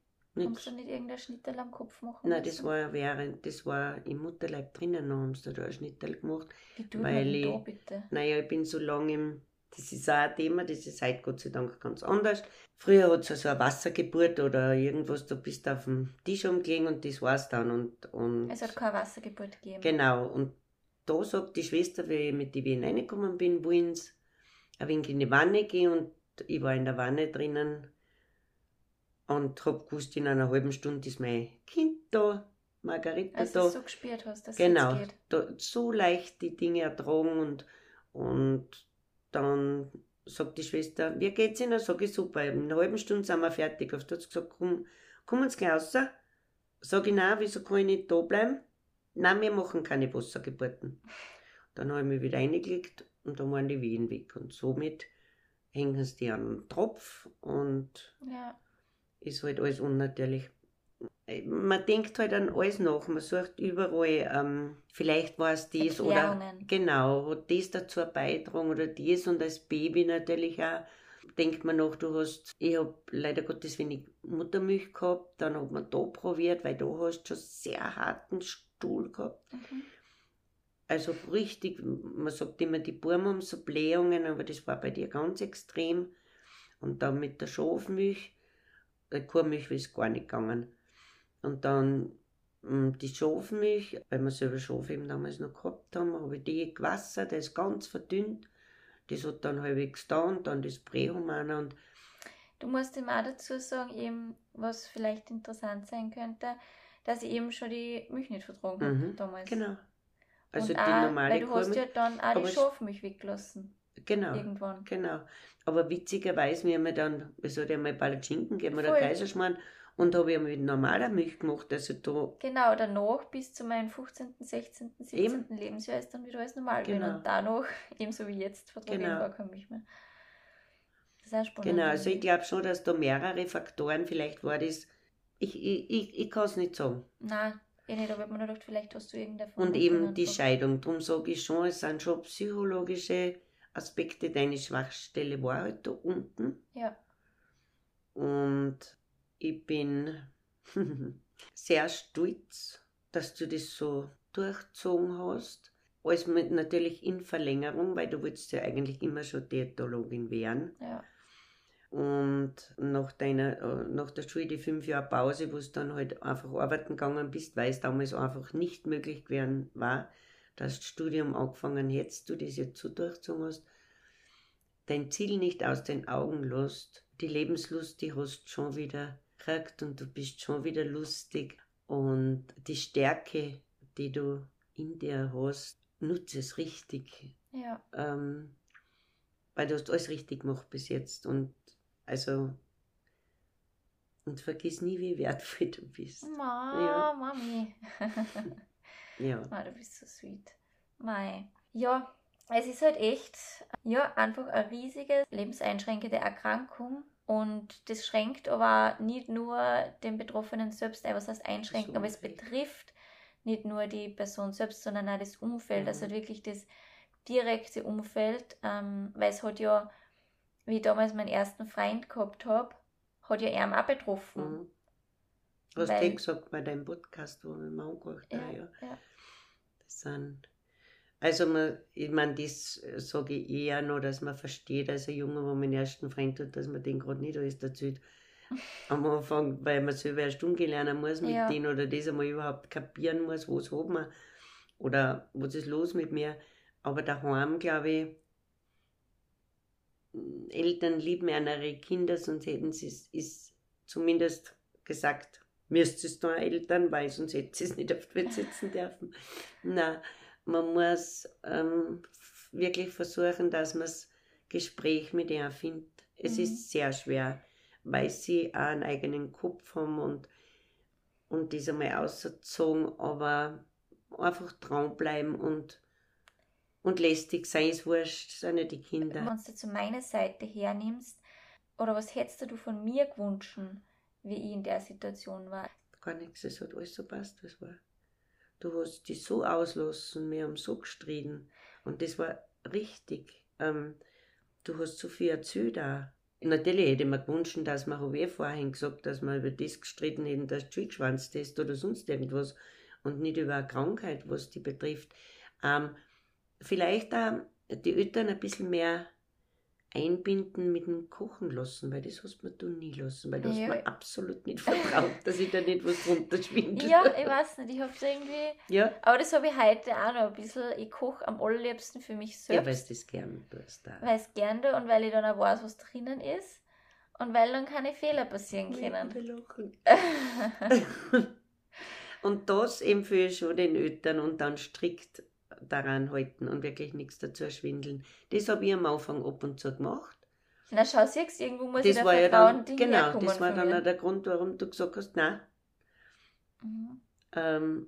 Haben Nix. sie nicht irgendein Schnittel am Kopf machen Nein, müssen? das war während, das war im Mutterleib drinnen, noch haben sie da ein Schnittel gemacht. Wie tut weil man ich- da bitte? Naja, ich bin so lange im, das ist auch ein Thema, das ist heute Gott sei Dank ganz anders. Früher hat es also eine Wassergeburt oder irgendwas, du bist auf dem Tisch umgelegen und das war's dann. Und, und Es hat keine Wassergeburt gegeben. genau, und da sagt die Schwester, wie ich mit die Wien reingekommen bin, wollen sie ein wenig in die Wanne gehen und ich war in der Wanne drinnen und hab gewusst, in einer halben Stunde ist mein Kind da, Margarita Als da. du so gespürt hast, dass genau, es geht. da, so leicht die Dinge ertragen und, und dann sagt die Schwester, wie geht's Ihnen? Sag ich, super, in einer halben Stunde sind wir fertig. Auf hat sie gesagt, komm, kommen Sie gleich raus. Sag ich, nein, wieso kann ich nicht da bleiben? Nein, wir machen keine Wassergeburten. Dann habe ich mich wieder reingelegt und dann waren die Wehen weg. Und somit hängen sie die an den Tropf und Ja, ist halt alles unnatürlich. Man denkt halt an alles nach, man sucht überall, ähm, vielleicht war es das oder Erklärungen. genau, hat das dazu beitragen oder das und als Baby natürlich auch denkt man nach, du hast, ich habe leider Gottes wenig Muttermilch gehabt, dann hat man da probiert, weil du hast schon sehr harten Stuhl gehabt. Mhm. Also richtig, man sagt immer, die Burm haben so Blähungen, aber das war bei dir ganz extrem. Und dann mit der Schafmilch, äh, Kuhmilch ist gar nicht gegangen. Und dann mh, die Schafmilch, weil wir selber Schaf eben damals noch gehabt haben, habe ich die gewassert, der ist ganz verdünnt. Das hat dann halbwegs da und dann das Prähuman und Du musst ihm auch dazu sagen, eben, was vielleicht interessant sein könnte, dass ich eben schon die Milch nicht vertragen habe Mhm, damals. genau. Also und die auch, normale Weil du hast Kuhmilch, ja dann auch die Schafmilch weggelassen. genau. Irgendwann. Genau. Aber witzigerweise, wir haben dann, es hat ja mal Palatschinken gegeben oder. Kaiserschmarrn und habe ich mit normaler Milch gemacht. Also da, Genau, danach bis zu meinem 15., 16., 17. Eben. Lebensjahr ist dann wieder alles normal Genau. gewesen. Und danach, (laughs) ebenso wie jetzt, vertrage Genau. ich gar keine Milch mehr. Das ist auch spannend. genau, also ich glaube schon, dass da mehrere Faktoren, vielleicht war das, ich, ich, ich, ich kann es nicht sagen. Nein, eh nicht, aber ich hab mir nur gedacht, vielleicht hast du irgendeine Und eben die Scheidung, darum sage ich schon, es sind schon psychologische Aspekte, deine Schwachstelle war halt da unten. Ja, Und ich bin (laughs) sehr stolz, dass du das so durchgezogen hast. Alles mit natürlich in Verlängerung, weil du wolltest ja eigentlich immer schon Diätologin werden. ja. Und nach, deiner, äh, nach der Schule, die fünf Jahre Pause, wo du dann halt einfach arbeiten gegangen bist, weil es damals einfach nicht möglich gewesen war, dass das Studium angefangen hättest, du das jetzt so durchgezogen hast, dein Ziel nicht aus den Augen lässt, die Lebenslust, die hast schon wieder gekriegt und du bist schon wieder lustig und die Stärke, die du in dir hast, nutze es richtig Ja, ähm, weil du hast alles richtig gemacht bis jetzt und also und vergiss nie, wie wertvoll du bist. Ma, Ja. Mami. (laughs) Ja, Ma, du bist so sweet. Mei. Ja, es ist halt echt, ja, einfach eine riesige lebenseinschränkende Erkrankung. Und das schränkt aber nicht nur den Betroffenen selbst ein, was heißt einschränken, aber es betrifft nicht nur die Person selbst, sondern auch das Umfeld, Mhm. also wirklich das direkte Umfeld, ähm, weil es hat ja, wie ich damals meinen ersten Freund gehabt habe, hat ja er auch betroffen. mhm. hast du eh gesagt bei deinem Podcast, wo wir mal angehört Ja, haben, ja. ja. Das sind, also man, ich meine, das sage ich eher noch, dass man versteht, als ein Junge, wo man den ersten Freund hat, dass man den gerade nicht alles erzählt. (laughs) Am Anfang, weil man selber erst umgelernt muss mit Ja. denen oder das einmal überhaupt kapieren muss, was hat man oder was ist los mit mir. Aber daheim, glaube ich, Eltern lieben ihre Kinder, sonst hätten sie es zumindest gesagt, müsst es da Eltern, weil sonst hätten sie es nicht auf der Welt sitzen dürfen. (laughs) Na, man muss ähm, wirklich versuchen, dass man das Gespräch mit ihnen findet. Es Mhm. ist sehr schwer, weil sie auch einen eigenen Kopf haben und, und das einmal ausgezogen, aber einfach dranbleiben und, und lästig sein ist wurscht, sind ja die Kinder. Wenn du zu meiner Seite hernimmst, oder was hättest du von mir gewünscht, wie ich in der Situation war? Gar nichts, es hat alles so passt, was war. Du hast dich so auslassen, wir haben so gestritten und das war richtig. Ähm, du hast so viel erzählt auch. Natürlich hätte mir gewünscht, dass wir, habe ich vorhin gesagt, dass wir über das gestritten hätten, dass Schildschwanztest oder sonst irgendwas und nicht über eine Krankheit, was die betrifft. Ähm, vielleicht auch die Eltern ein bisschen mehr einbinden mit dem Kochen lassen, weil das hast du nie lassen, weil du Ja. hast mir absolut nicht vertraut, dass ich da nicht was runterschwindel. Ja, ich weiß nicht, ich habe irgendwie. Ja, Aber das habe ich heute auch noch ein bisschen. Ich koche am allerliebsten für mich ja weil selbst, du das gern tust. da. weil es gern tue und weil ich dann auch weiß, was drinnen ist. Und weil dann keine Fehler passieren können. (laughs) (laughs) Und das empfehle ich schon den Eltern und dann strikt daran halten und wirklich nichts dazu schwindeln. Das habe ich am Anfang ab und zu gemacht. Na, schau, siehst du, irgendwo muss ich Das da war ja dann, die genau, das war dann auch der Grund, warum du gesagt hast, nein, Mhm. ähm,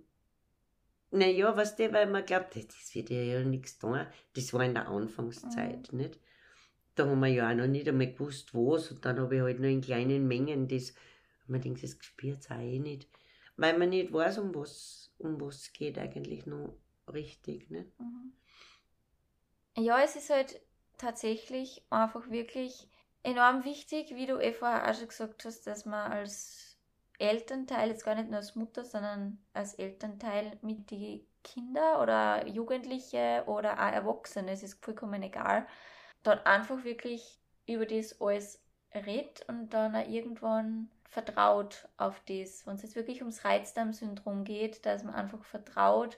naja, was der, weil man glaubt, das wird ja, ja nichts tun. Das war in der Anfangszeit, Mhm. nicht? Da haben wir ja auch noch nicht einmal gewusst, was. Und dann habe ich halt nur in kleinen Mengen das, man denkt, das spürt es auch eh nicht. Weil man nicht weiß, um was um was es geht eigentlich noch richtig, nicht? Mhm. Ja, es ist halt tatsächlich einfach wirklich enorm wichtig, wie du eh vorher auch schon gesagt hast, dass man als Elternteil, jetzt gar nicht nur als Mutter, sondern als Elternteil mit die Kinder oder Jugendliche oder auch Erwachsene, es ist vollkommen egal, dann einfach wirklich über das alles redet und dann auch irgendwann vertraut auf das. Wenn es jetzt wirklich ums Reizdarmsyndrom geht, dass man einfach vertraut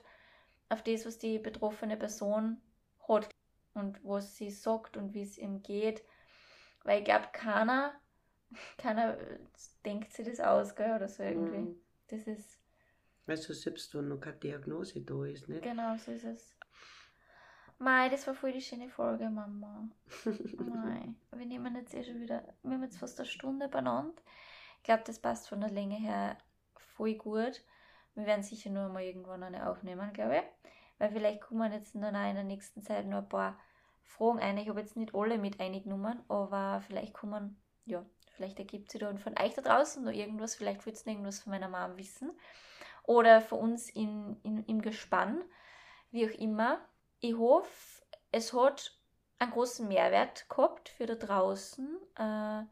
auf das, was die betroffene Person hat und was sie sagt und wie es ihm geht. Weil ich glaube, keiner, (laughs) keiner denkt sich das aus, gell, oder so irgendwie. Mhm. Das ist, Also selbst wenn noch keine Diagnose da ist, nicht? genau so ist es. Mei, das war voll die schöne Folge, Mama. (laughs) Mei, wir nehmen jetzt eh schon wieder, wir haben jetzt fast eine Stunde benannt. Ich glaube, das passt von der Länge her voll gut. Wir werden sicher nur mal irgendwann eine aufnehmen, glaube ich. Weil vielleicht kommen jetzt in der nächsten Zeit noch ein paar Fragen ein. Ich habe jetzt nicht alle mit eingenommen, aber vielleicht kommen, ja, vielleicht ergibt sich da von euch da draußen noch irgendwas. Vielleicht willst du irgendwas von meiner Mom wissen. Oder von uns in, in, im Gespann, wie auch immer. Ich hoffe, es hat einen großen Mehrwert gehabt für da draußen. Äh,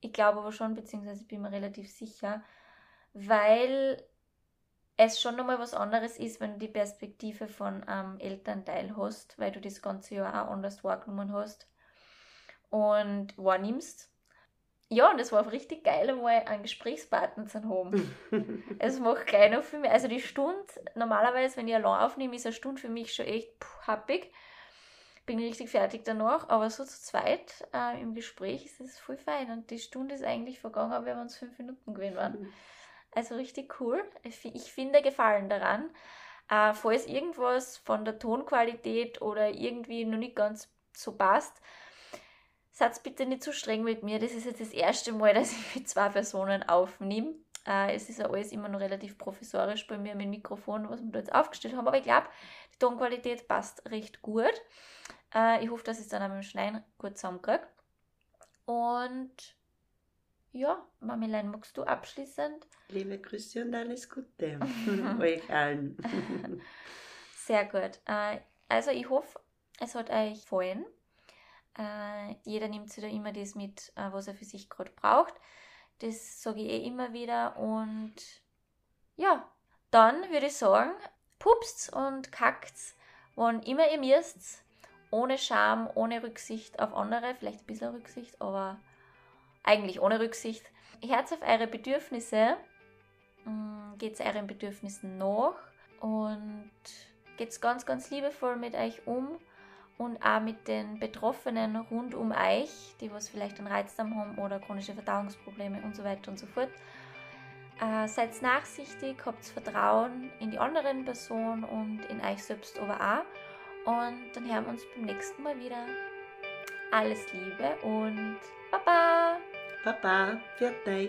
ich glaube aber schon, beziehungsweise ich bin mir relativ sicher, weil es schon nochmal was anderes ist, wenn du die Perspektive von einem Elternteil hast, weil du das ganze Jahr auch anders wahrgenommen hast und wahrnimmst. Ja, und es war auch richtig geil, einmal einen Gesprächspartner zu haben. (laughs) Es macht gleich noch viel mehr. Also die Stunde, normalerweise, wenn ich allein aufnehme, ist eine Stunde für mich schon echt puh, happig. Bin richtig fertig danach, aber so zu zweit äh, im Gespräch ist es voll fein. Und die Stunde ist eigentlich vergangen, aber wir haben uns fünf Minuten gewesen waren. (laughs) Also richtig cool. Ich, fi- ich finde Gefallen daran. Äh, falls irgendwas von der Tonqualität oder irgendwie noch nicht ganz so passt, seid bitte nicht zu streng mit mir. Das ist jetzt das erste Mal, (laughs) dass ich mit zwei Personen aufnehme. Äh, es ist ja alles immer noch relativ professorisch bei mir mit dem Mikrofon, was wir da jetzt aufgestellt haben. Aber ich glaube, die Tonqualität passt recht gut. Äh, ich hoffe, dass ich es dann auch mit dem Schneiden gut zusammenkriege. Und ja, Mamilein, magst du abschließend Liebe Grüße und alles Gute. (laughs) (laughs) Euch allen. (laughs) Sehr gut. Äh, also ich hoffe, es hat euch gefallen. Äh, jeder nimmt sich da immer das mit, äh, was er für sich gerade braucht. Das sage ich eh immer wieder. Und ja, dann würde ich sagen, pupst und kackt, wann immer ihr müsst. Ohne Scham, ohne Rücksicht auf andere. Vielleicht ein bisschen Rücksicht, aber eigentlich ohne Rücksicht. Herz auf eure Bedürfnisse. Geht euren Bedürfnissen nach und geht ganz, ganz liebevoll mit euch um und auch mit den Betroffenen rund um euch, die was vielleicht einen Reizdarm haben oder chronische Verdauungsprobleme und so weiter und so fort. Äh, seid nachsichtig, habt Vertrauen in die anderen Person und in euch selbst aber auch. Und dann hören wir uns beim nächsten Mal wieder. Alles Liebe und Baba! Papa, pa,